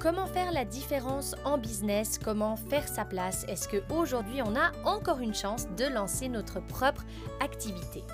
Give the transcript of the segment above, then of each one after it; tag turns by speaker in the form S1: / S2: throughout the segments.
S1: Comment faire la différence en business? Comment faire sa place? Est-ce qu'aujourd'hui on a encore une chance de lancer notre propre activité?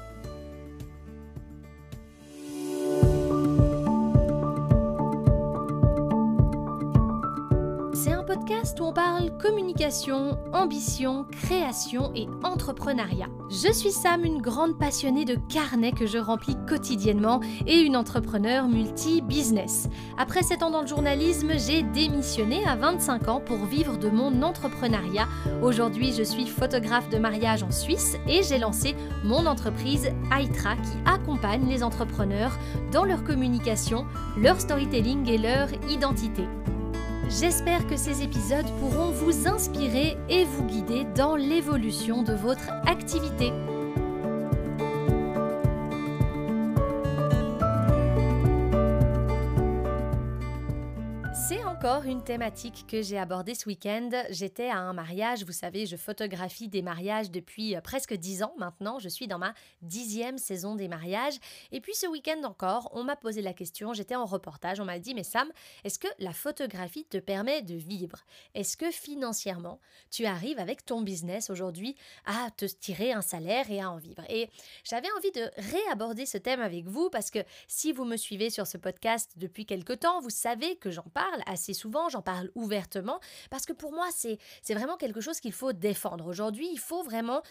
S1: Podcast où on parle communication, ambition, création et entrepreneuriat. Je suis Sam, une grande passionnée de carnets que je remplis quotidiennement et une entrepreneur multi-business. Après 7 ans dans le journalisme, j'ai démissionné à 25 ans pour vivre de mon entrepreneuriat. Aujourd'hui, je suis photographe de mariage en Suisse et j'ai lancé mon entreprise Aitra qui accompagne les entrepreneurs dans leur communication, leur storytelling et leur identité. J'espère que ces épisodes pourront vous inspirer et vous guider dans l'évolution de votre activité. Encore une thématique que j'ai abordée ce week-end. J'étais à un mariage, vous savez, je photographie des mariages depuis euh, presque dix ans maintenant. Je suis dans ma dixième saison des mariages. Et puis ce week-end encore, on m'a posé la question, j'étais en reportage, on m'a dit, mais Sam, est-ce que la photographie te permet de vivre? Est-ce que financièrement, tu arrives avec ton business aujourd'hui à te tirer un salaire et à en vivre? Et j'avais envie de réaborder ce thème avec vous parce que si vous me suivez sur ce podcast depuis quelque temps, vous savez que j'en parle assez souvent, j'en parle ouvertement, parce que pour moi, c'est vraiment quelque chose qu'il faut défendre. Aujourd'hui, il faut vraiment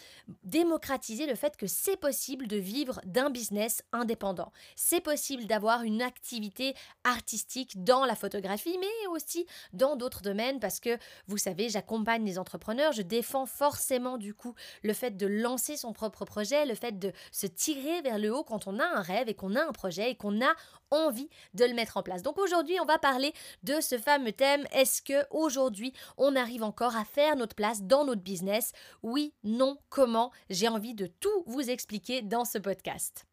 S1: démocratiser le fait que c'est possible de vivre d'un business indépendant. C'est possible d'avoir une activité artistique dans la photographie, mais aussi dans d'autres domaines, parce que vous savez, j'accompagne les entrepreneurs, je défends forcément du coup le fait de lancer son propre projet, le fait de se tirer vers le haut quand on a un rêve et qu'on a un projet et qu'on a envie de le mettre en place. Donc aujourd'hui, on va parler de ce fameux thème est-ce que aujourd'hui, on arrive encore à faire notre place dans notre business? Oui, non, comment? J'ai envie de tout vous expliquer dans ce podcast.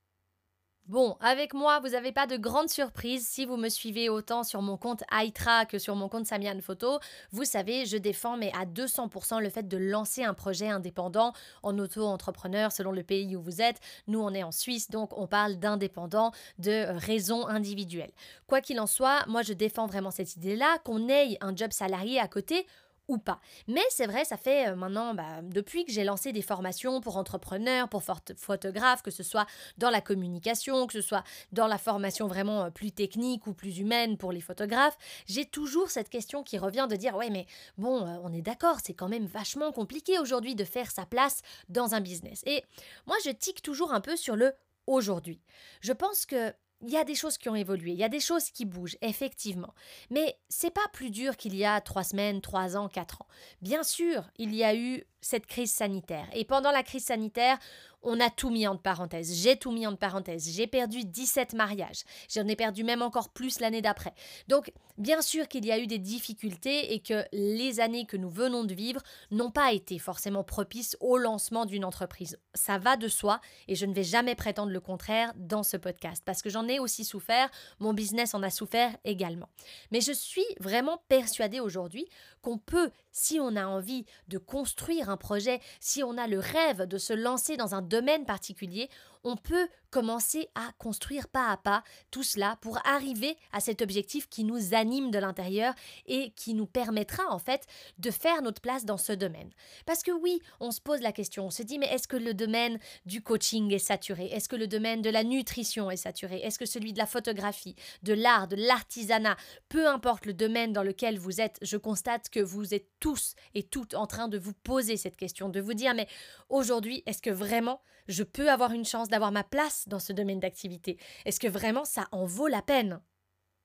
S1: Bon, avec moi, vous n'avez pas de grande surprise si vous me suivez autant sur mon compte Aitra que sur mon compte Samian Photo. Vous savez, je défends mais à 200% le fait de lancer un projet indépendant en auto-entrepreneur selon le pays où vous êtes. Nous, on est en Suisse, donc on parle d'indépendant, de raison individuelle. Quoi qu'il en soit, moi, je défends vraiment cette idée-là, qu'on ait un job salarié à côté ou pas. Mais c'est vrai, ça fait euh, maintenant, bah, depuis que j'ai lancé des formations pour entrepreneurs, pour photographes, que ce soit dans la communication, que ce soit dans la formation vraiment euh, plus technique ou plus humaine pour les photographes, j'ai toujours cette question qui revient de dire, ouais, mais bon, euh, on est d'accord, c'est quand même vachement compliqué aujourd'hui de faire sa place dans un business. Et moi, je tique toujours un peu sur le aujourd'hui. Je pense que il y a des choses qui ont évolué, il y a des choses qui bougent, effectivement. Mais c'est pas plus dur qu'il y a trois semaines, trois ans, quatre ans. Bien sûr, il y a eu cette crise sanitaire. Et pendant la crise sanitaire, on a tout mis en parenthèse. J'ai tout mis en parenthèse. J'ai perdu 17 mariages. J'en ai perdu même encore plus l'année d'après. Donc, bien sûr qu'il y a eu des difficultés et que les années que nous venons de vivre n'ont pas été forcément propices au lancement d'une entreprise. Ça va de soi et je ne vais jamais prétendre le contraire dans ce podcast parce que j'en ai aussi souffert. Mon business en a souffert également. Mais je suis vraiment persuadée aujourd'hui qu'on peut, si on a envie de construire un projet, si on a le rêve de se lancer dans un domaine particulier, on peut commencer à construire pas à pas tout cela pour arriver à cet objectif qui nous anime de l'intérieur et qui nous permettra en fait de faire notre place dans ce domaine. Parce que oui, on se pose la question, on se dit mais est-ce que le domaine du coaching est saturé? Est-ce que le domaine de la nutrition est saturé? Est-ce que celui de la photographie, de l'art, de l'artisanat, peu importe le domaine dans lequel vous êtes, je constate que vous êtes tous et toutes en train de vous poser cette question, de vous dire mais aujourd'hui, est-ce que vraiment je peux avoir une chance d'avoir ma place dans ce domaine d'activité. Est-ce que vraiment ça en vaut la peine?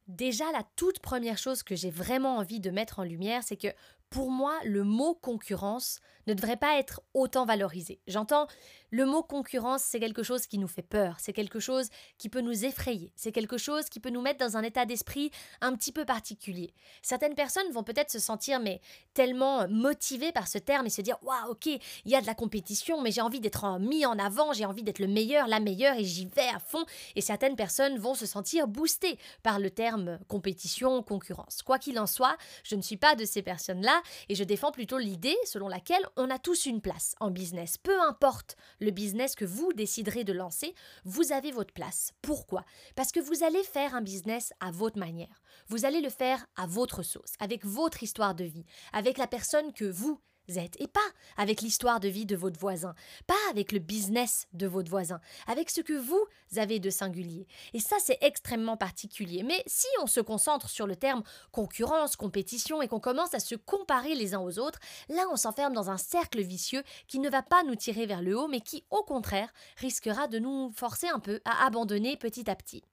S1: Déjà, la toute première chose que j'ai vraiment envie de mettre en lumière, c'est que pour moi, le mot concurrence ne devrait pas être autant valorisé. J'entends, le mot concurrence, c'est quelque chose qui nous fait peur, c'est quelque chose qui peut nous effrayer, c'est quelque chose qui peut nous mettre dans un état d'esprit un petit peu particulier. Certaines personnes vont peut-être se sentir mais tellement motivées par ce terme et se dire waouh, ok, il y a de la compétition, mais j'ai envie d'être mis en avant, j'ai envie d'être le meilleur, la meilleure et j'y vais à fond. Et certaines personnes vont se sentir boostées par le terme compétition, concurrence. Quoi qu'il en soit, je ne suis pas de ces personnes-là et je défends plutôt l'idée selon laquelle on a tous une place en business. Peu importe le business que vous déciderez de lancer, vous avez votre place. Pourquoi? Parce que vous allez faire un business à votre manière. Vous allez le faire à votre sauce, avec votre histoire de vie, avec la personne que vous et pas avec l'histoire de vie de votre voisin, pas avec le business de votre voisin, avec ce que vous avez de singulier. Et ça, c'est extrêmement particulier. Mais si on se concentre sur le terme concurrence, compétition et qu'on commence à se comparer les uns aux autres, là, on s'enferme dans un cercle vicieux qui ne va pas nous tirer vers le haut, mais qui, au contraire, risquera de nous forcer un peu à abandonner petit à petit.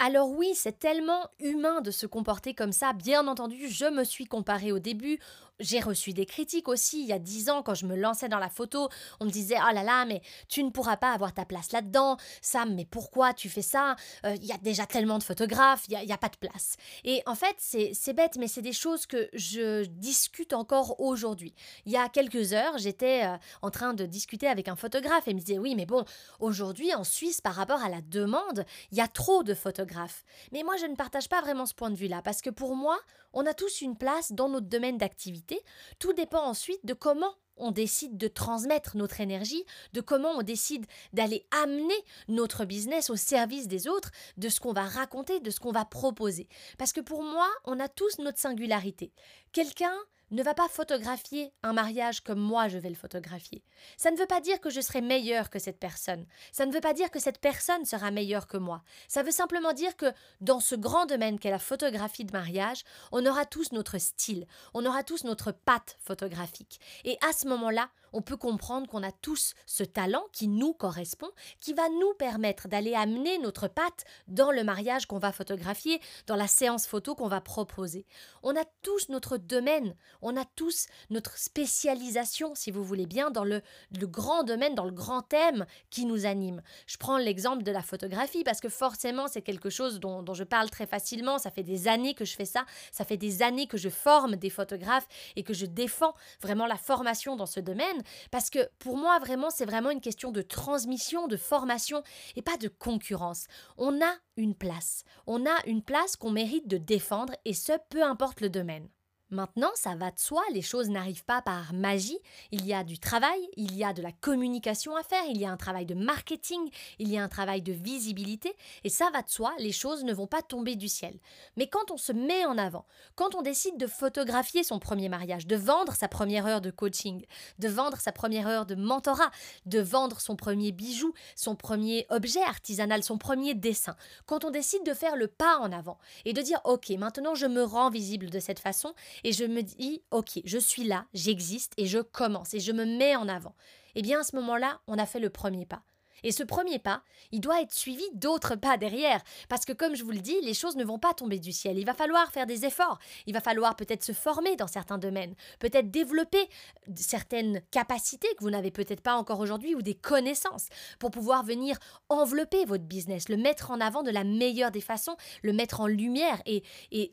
S1: Alors oui, c'est tellement humain de se comporter comme ça. Bien entendu, je me suis comparée au début. J'ai reçu des critiques aussi il y a dix ans quand je me lançais dans la photo. On me disait Oh là là, mais tu ne pourras pas avoir ta place là-dedans. Sam, mais pourquoi tu fais ça? Euh, Il y a déjà tellement de photographes, il n'y a, pas de place. Et en fait, c'est bête, mais c'est des choses que je discute encore aujourd'hui. Il y a quelques heures, j'étais euh, en train de discuter avec un photographe et il me disait Oui, mais bon, aujourd'hui en Suisse, par rapport à la demande, il y a trop de photographes. Mais moi, je ne partage pas vraiment ce point de vue-là parce que pour moi, on a tous une place dans notre domaine d'activité. Tout dépend ensuite de comment on décide de transmettre notre énergie, de comment on décide d'aller amener notre business au service des autres, de ce qu'on va raconter, de ce qu'on va proposer. Parce que pour moi, on a tous notre singularité. Quelqu'un ne va pas photographier un mariage comme moi je vais le photographier. Ça ne veut pas dire que je serai meilleur que cette personne. Ça ne veut pas dire que cette personne sera meilleure que moi. Ça veut simplement dire que dans ce grand domaine qu'est la photographie de mariage, on aura tous notre style, on aura tous notre patte photographique. Et à ce moment-là, on peut comprendre qu'on a tous ce talent qui nous correspond, qui va nous permettre d'aller amener notre patte dans le mariage qu'on va photographier, dans la séance photo qu'on va proposer. On a tous notre domaine, on a tous notre spécialisation, si vous voulez bien, dans le, grand domaine, dans le grand thème qui nous anime. Je prends l'exemple de la photographie parce que forcément c'est quelque chose dont, je parle très facilement, ça fait des années que je fais ça, ça fait des années que je forme des photographes et que je défends vraiment la formation dans ce domaine parce que pour moi, vraiment, c'est vraiment une question de transmission, de formation et pas de concurrence. On a une place. On a une place qu'on mérite de défendre et ce, peu importe le domaine. Maintenant, ça va de soi, les choses n'arrivent pas par magie, il y a du travail, il y a de la communication à faire, il y a un travail de marketing, il y a un travail de visibilité, et ça va de soi, les choses ne vont pas tomber du ciel. Mais quand on se met en avant, quand on décide de photographier son premier mariage, de vendre sa première heure de coaching, de vendre sa première heure de mentorat, de vendre son premier bijou, son premier objet artisanal, son premier dessin, quand on décide de faire le pas en avant et de dire ok, maintenant je me rends visible de cette façon, et je me dis, ok, je suis là, j'existe et je commence et je me mets en avant. Eh bien, à ce moment-là, on a fait le premier pas. Et ce premier pas, il doit être suivi d'autres pas derrière, parce que comme je vous le dis, les choses ne vont pas tomber du ciel. Il va falloir faire des efforts, il va falloir peut-être se former dans certains domaines, peut-être développer certaines capacités que vous n'avez peut-être pas encore aujourd'hui ou des connaissances pour pouvoir venir envelopper votre business, le mettre en avant de la meilleure des façons, le mettre en lumière et,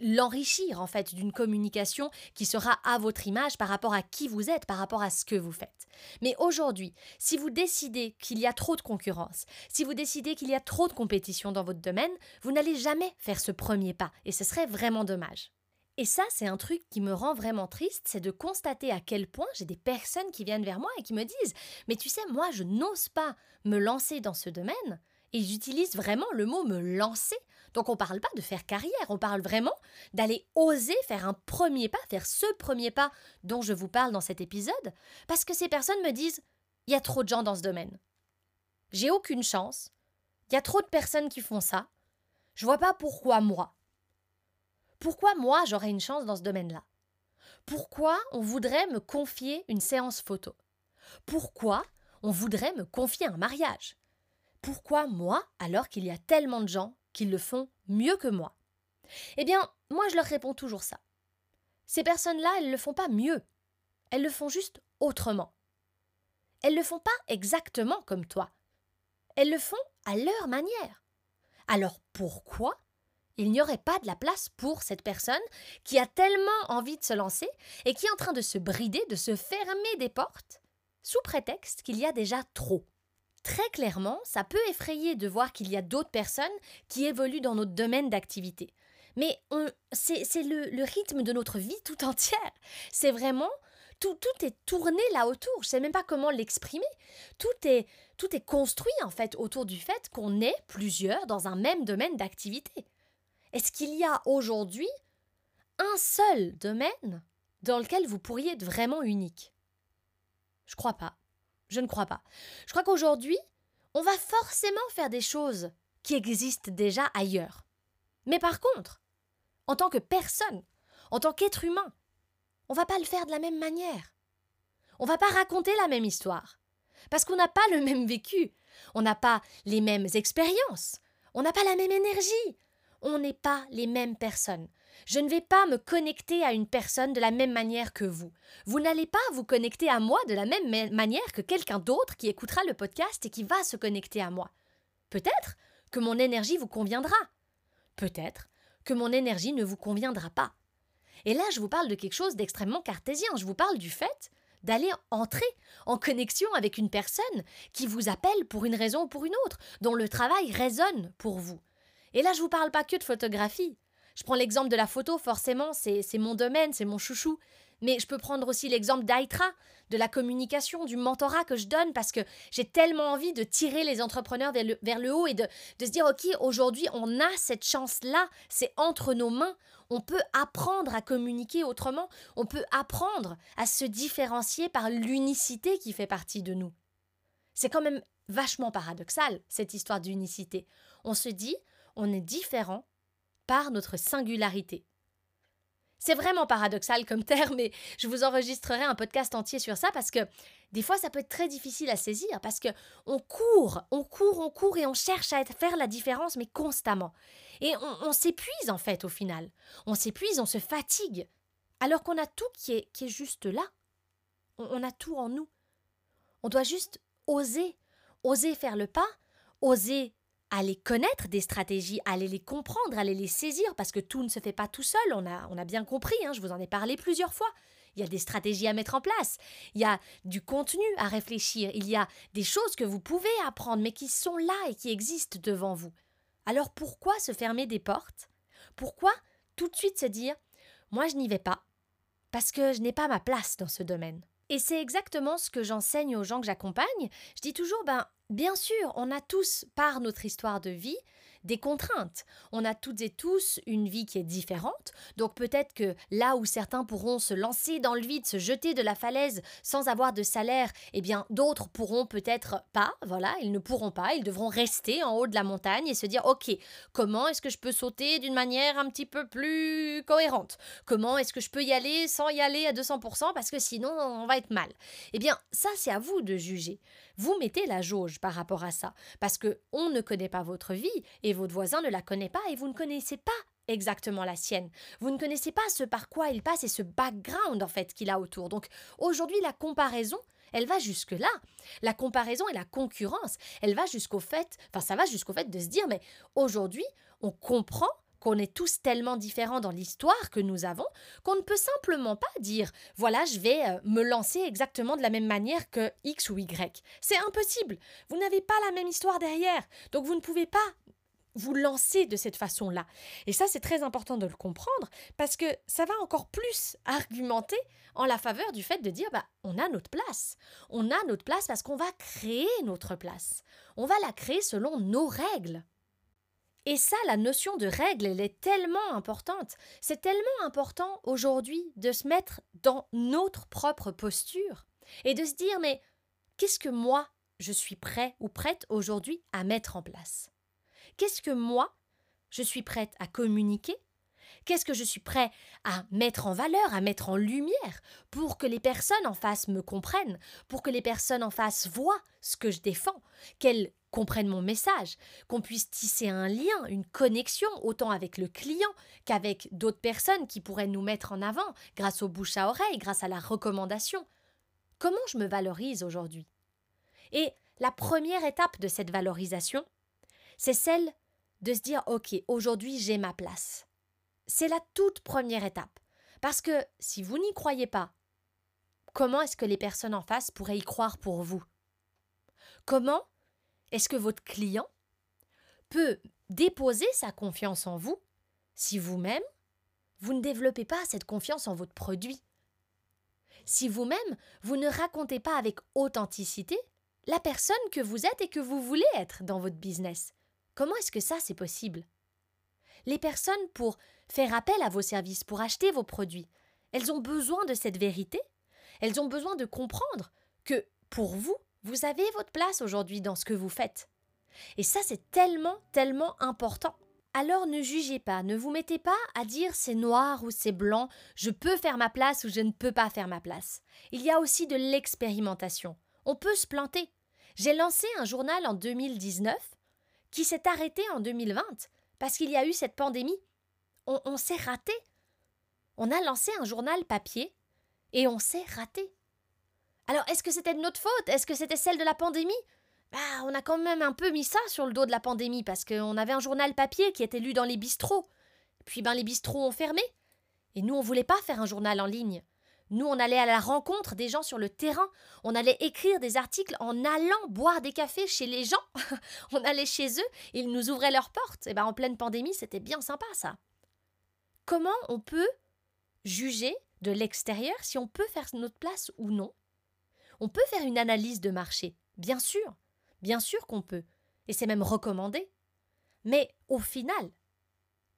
S1: l'enrichir en fait d'une communication qui sera à votre image par rapport à qui vous êtes, par rapport à ce que vous faites. Mais aujourd'hui, si vous décidez qu'il y a trop de concurrence, si vous décidez qu'il y a trop de compétition dans votre domaine, vous n'allez jamais faire ce premier pas, et ce serait vraiment dommage. Et ça, c'est un truc qui me rend vraiment triste, c'est de constater à quel point j'ai des personnes qui viennent vers moi et qui me disent Mais tu sais, moi, je n'ose pas me lancer dans ce domaine. Et j'utilise vraiment le mot me lancer. Donc on ne parle pas de faire carrière, on parle vraiment d'aller oser faire un premier pas, faire ce premier pas dont je vous parle dans cet épisode, parce que ces personnes me disent il y a trop de gens dans ce domaine. J'ai aucune chance. Il y a trop de personnes qui font ça. Je vois pas pourquoi moi. Pourquoi moi j'aurais une chance dans ce domaine-là? Pourquoi on voudrait me confier une séance photo? Pourquoi on voudrait me confier un mariage? Pourquoi moi alors qu'il y a tellement de gens qui le font mieux que moi Eh bien, moi je leur réponds toujours ça. Ces personnes-là, elles ne le font pas mieux. Elles le font juste autrement. Elles ne le font pas exactement comme toi. Elles le font à leur manière. Alors pourquoi il n'y aurait pas de la place pour cette personne qui a tellement envie de se lancer et qui est en train de se brider, de se fermer des portes, sous prétexte qu'il y a déjà trop? Très clairement, ça peut effrayer de voir qu'il y a d'autres personnes qui évoluent dans notre domaine d'activité. Mais c'est le, rythme de notre vie tout entière. C'est vraiment tout, tout est tourné là autour. Je sais même pas comment l'exprimer. Tout est, tout est construit en fait autour du fait qu'on est plusieurs dans un même domaine d'activité. Est-ce qu'il y a aujourd'hui un seul domaine dans lequel vous pourriez être vraiment unique? Je crois pas. Je ne crois pas. Je crois qu'aujourd'hui, on va forcément faire des choses qui existent déjà ailleurs. Mais par contre, en tant que personne, en tant qu'être humain, on va pas le faire de la même manière. On va pas raconter la même histoire. Parce qu'on n'a pas le même vécu, on n'a pas les mêmes expériences, on n'a pas la même énergie, on n'est pas les mêmes personnes. Je ne vais pas me connecter à une personne de la même manière que vous. Vous n'allez pas vous connecter à moi de la même manière que quelqu'un d'autre qui écoutera le podcast et qui va se connecter à moi. Peut-être que mon énergie vous conviendra. Peut-être que mon énergie ne vous conviendra pas. Et là, je vous parle de quelque chose d'extrêmement cartésien. Je vous parle du fait d'aller entrer en connexion avec une personne qui vous appelle pour une raison ou pour une autre, dont le travail résonne pour vous. Et là, je ne vous parle pas que de photographie. Je prends l'exemple de la photo, forcément, c'est mon domaine, c'est mon chouchou. Mais je peux prendre aussi l'exemple d'Aitra, de la communication, du mentorat que je donne, parce que j'ai tellement envie de tirer les entrepreneurs vers le, haut et de, de se dire, OK, aujourd'hui, on a cette chance-là, c'est entre nos mains, on peut apprendre à communiquer autrement, on peut apprendre à se différencier par l'unicité qui fait partie de nous. C'est quand même vachement paradoxal, cette histoire d'unicité. On se dit, on est différent par notre singularité. C'est vraiment paradoxal comme terme, mais je vous enregistrerai un podcast entier sur ça parce que des fois ça peut être très difficile à saisir parce que on court, on court, on court et on cherche à faire la différence mais constamment. Et on, s'épuise en fait au final. On s'épuise, on se fatigue alors qu'on a tout qui est, qui est juste là. on a tout en nous. On doit juste oser, oser faire le pas, oser aller connaître des stratégies, aller les comprendre, aller les saisir, parce que tout ne se fait pas tout seul, on a, on a bien compris, hein, je vous en ai parlé plusieurs fois. Il y a des stratégies à mettre en place, il y a du contenu à réfléchir, il y a des choses que vous pouvez apprendre, mais qui sont là et qui existent devant vous. Alors pourquoi se fermer des portes? Pourquoi tout de suite se dire Moi je n'y vais pas, parce que je n'ai pas ma place dans ce domaine? Et c'est exactement ce que j'enseigne aux gens que j'accompagne. Je dis toujours, ben, bien sûr, on a tous, par notre histoire de vie, des contraintes. On a toutes et tous une vie qui est différente, donc peut-être que là où certains pourront se lancer dans le vide, se jeter de la falaise sans avoir de salaire, eh bien d'autres pourront peut-être pas, voilà, ils ne pourront pas, ils devront rester en haut de la montagne et se dire OK, comment est-ce que je peux sauter d'une manière un petit peu plus cohérente? Comment est-ce que je peux y aller sans y aller à 200% parce que sinon on va être mal? Eh bien, ça c'est à vous de juger. Vous mettez la jauge par rapport à ça parce que on ne connaît pas votre vie et votre voisin ne la connaît pas et vous ne connaissez pas exactement la sienne. Vous ne connaissez pas ce par quoi il passe et ce background en fait qu'il a autour. Donc aujourd'hui la comparaison, elle va jusque là. La comparaison et la concurrence, elle va jusqu'au fait, enfin ça va jusqu'au fait de se dire mais aujourd'hui, on comprend qu'on est tous tellement différents dans l'histoire que nous avons qu'on ne peut simplement pas dire voilà, je vais euh, me lancer exactement de la même manière que X ou Y. C'est impossible. Vous n'avez pas la même histoire derrière. Donc vous ne pouvez pas vous lancer de cette façon-là. Et ça, c'est très important de le comprendre parce que ça va encore plus argumenter en la faveur du fait de dire bah, on a notre place. On a notre place parce qu'on va créer notre place. On va la créer selon nos règles. Et ça, la notion de règle, elle est tellement importante. C'est tellement important aujourd'hui de se mettre dans notre propre posture et de se dire mais qu'est-ce que moi je suis prêt ou prête aujourd'hui à mettre en place? Qu'est-ce que moi, je suis prête à communiquer? Qu'est-ce que je suis prêt à mettre en valeur, à mettre en lumière pour que les personnes en face me comprennent, pour que les personnes en face voient ce que je défends, qu'elles comprennent mon message, qu'on puisse tisser un lien, une connexion autant avec le client qu'avec d'autres personnes qui pourraient nous mettre en avant grâce au bouche à oreille, grâce à la recommandation. Comment je me valorise aujourd'hui? Et la première étape de cette valorisation, c'est celle de se dire OK, aujourd'hui j'ai ma place. C'est la toute première étape. Parce que si vous n'y croyez pas, comment est-ce que les personnes en face pourraient y croire pour vous? Comment est-ce que votre client peut déposer sa confiance en vous si vous-même, vous ne développez pas cette confiance en votre produit? Si vous-même, vous ne racontez pas avec authenticité la personne que vous êtes et que vous voulez être dans votre business? Comment est-ce que ça, c'est possible? Les personnes, pour faire appel à vos services, pour acheter vos produits, elles ont besoin de cette vérité? Elles ont besoin de comprendre que, pour vous, vous avez votre place aujourd'hui dans ce que vous faites. Et ça, c'est tellement, tellement important. Alors ne jugez pas, ne vous mettez pas à dire c'est noir ou c'est blanc, je peux faire ma place ou je ne peux pas faire ma place. Il y a aussi de l'expérimentation. On peut se planter. J'ai lancé un journal en 2019 qui s'est arrêté en 2020 parce qu'il y a eu cette pandémie. On, s'est raté. On a lancé un journal papier et on s'est raté. Alors est-ce que c'était de notre faute? Est-ce que c'était celle de la pandémie? Bah, on a quand même un peu mis ça sur le dos de la pandémie parce qu'on avait un journal papier qui était lu dans les bistrots. Puis ben les bistrots ont fermé. Et nous on voulait pas faire un journal en ligne. Nous on allait à la rencontre des gens sur le terrain, on allait écrire des articles en allant boire des cafés chez les gens. on allait chez eux, ils nous ouvraient leurs portes. Et ben en pleine pandémie, c'était bien sympa ça. Comment on peut juger de l'extérieur si on peut faire notre place ou non? On peut faire une analyse de marché, bien sûr. Bien sûr qu'on peut, et c'est même recommandé. Mais au final,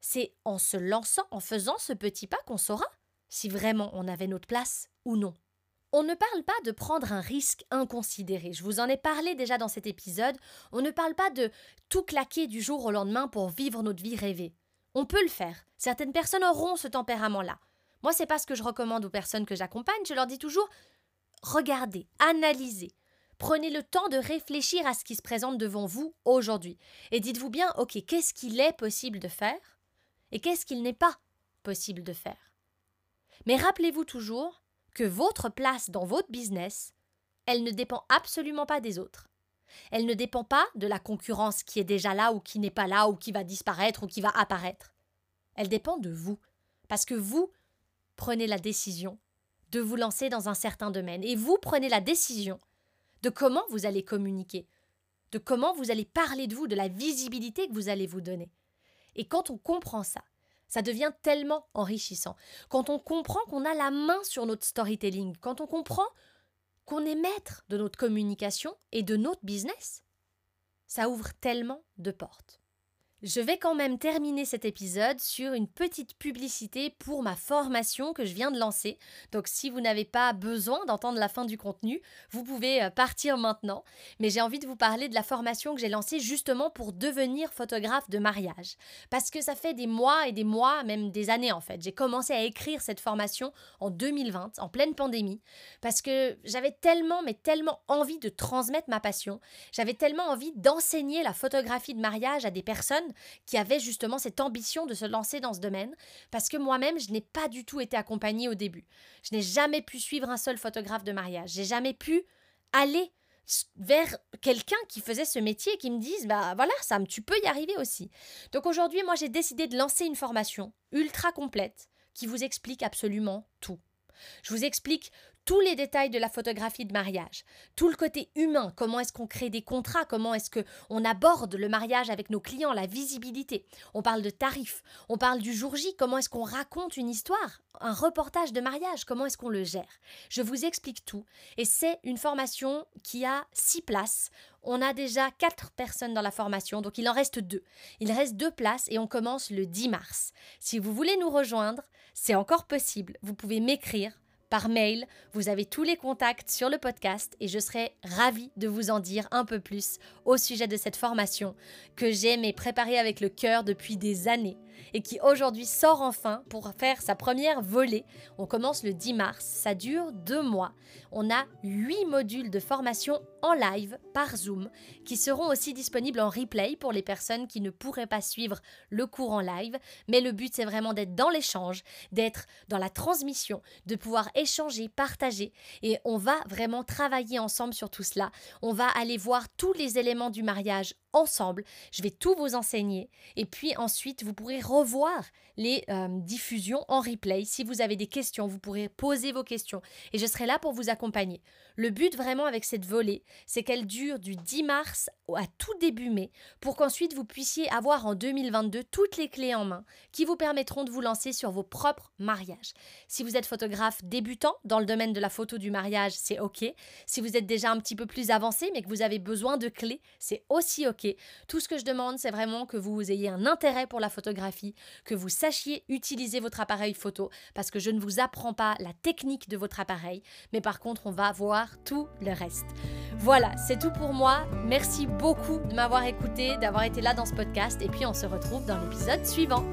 S1: c'est en se lançant, en faisant ce petit pas qu'on saura si vraiment on avait notre place ou non. On ne parle pas de prendre un risque inconsidéré. Je vous en ai parlé déjà dans cet épisode. On ne parle pas de tout claquer du jour au lendemain pour vivre notre vie rêvée. On peut le faire. Certaines personnes auront ce tempérament-là. Moi, c'est pas ce que je recommande aux personnes que j'accompagne. Je leur dis toujours regardez, analysez, Prenez le temps de réfléchir à ce qui se présente devant vous aujourd'hui. Et dites-vous bien, ok, qu'est-ce qu'il est possible de faire et qu'est-ce qu'il n'est pas possible de faire? Mais rappelez-vous toujours que votre place dans votre business, elle ne dépend absolument pas des autres. Elle ne dépend pas de la concurrence qui est déjà là ou qui n'est pas là ou qui va disparaître ou qui va apparaître. Elle dépend de vous. Parce que vous prenez la décision de vous lancer dans un certain domaine et vous prenez la décision de comment vous allez communiquer, de comment vous allez parler de vous, de la visibilité que vous allez vous donner. Et quand on comprend ça, ça devient tellement enrichissant. Quand on comprend qu'on a la main sur notre storytelling, quand on comprend qu'on est maître de notre communication et de notre business, ça ouvre tellement de portes. Je vais quand même terminer cet épisode sur une petite publicité pour ma formation que je viens de lancer. Donc si vous n'avez pas besoin d'entendre la fin du contenu, vous pouvez euh, partir maintenant. Mais j'ai envie de vous parler de la formation que j'ai lancée justement pour devenir photographe de mariage. Parce que ça fait des mois et des mois, même des années en fait. J'ai commencé à écrire cette formation en 2020, en pleine pandémie, parce que j'avais tellement, mais tellement envie de transmettre ma passion. J'avais tellement envie d'enseigner la photographie de mariage à des personnes qui avait justement cette ambition de se lancer dans ce domaine, parce que moi-même, je n'ai pas du tout été accompagnée au début. Je n'ai jamais pu suivre un seul photographe de mariage. J'ai jamais pu aller vers quelqu'un qui faisait ce métier et qui me dise bah voilà Sam tu peux y arriver aussi. Donc aujourd'hui moi j'ai décidé de lancer une formation ultra complète qui vous explique absolument tout. Je vous explique tous les détails de la photographie de mariage, tout le côté humain, comment est-ce qu'on crée des contrats, comment est-ce que on aborde le mariage avec nos clients, la visibilité. On parle de tarifs, on parle du jour J, comment est-ce qu'on raconte une histoire, un reportage de mariage, comment est-ce qu'on le gère. Je vous explique tout et c'est une formation qui a six places. On a déjà quatre personnes dans la formation, donc il en reste deux. Il reste deux places et on commence le 10 mars. Si vous voulez nous rejoindre, c'est encore possible. Vous pouvez m'écrire par mail. Vous avez tous les contacts sur le podcast et je serai ravie de vous en dire un peu plus au sujet de cette formation que j'aime et préparée avec le cœur depuis des années et qui aujourd'hui sort enfin pour faire sa première volée. On commence le 10 mars, ça dure deux mois. On a huit modules de formation en live par Zoom qui seront aussi disponibles en replay pour les personnes qui ne pourraient pas suivre le cours en live. Mais le but c'est vraiment d'être dans l'échange, d'être dans la transmission, de pouvoir échanger, partager et on va vraiment travailler ensemble sur tout cela. On va aller voir tous les éléments du mariage ensemble. Je vais tout vous enseigner et puis ensuite vous pourrez revoir les euh, diffusions en replay. Si vous avez des questions, vous pourrez poser vos questions et je serai là pour vous accompagner. Le but vraiment avec cette volée, c'est qu'elle dure du 10 mars à tout début mai pour qu'ensuite vous puissiez avoir en 2022 toutes les clés en main qui vous permettront de vous lancer sur vos propres mariages. Si vous êtes photographe débutant dans le domaine de la photo du mariage, c'est OK. Si vous êtes déjà un petit peu plus avancé mais que vous avez besoin de clés, c'est aussi OK. Tout ce que je demande, c'est vraiment que vous ayez un intérêt pour la que vous sachiez utiliser votre appareil photo parce que je ne vous apprends pas la technique de votre appareil, mais par contre, on va voir tout le reste. Voilà, c'est tout pour moi. Merci beaucoup de m'avoir écouté, d'avoir été là dans ce podcast et puis on se retrouve dans l'épisode suivant.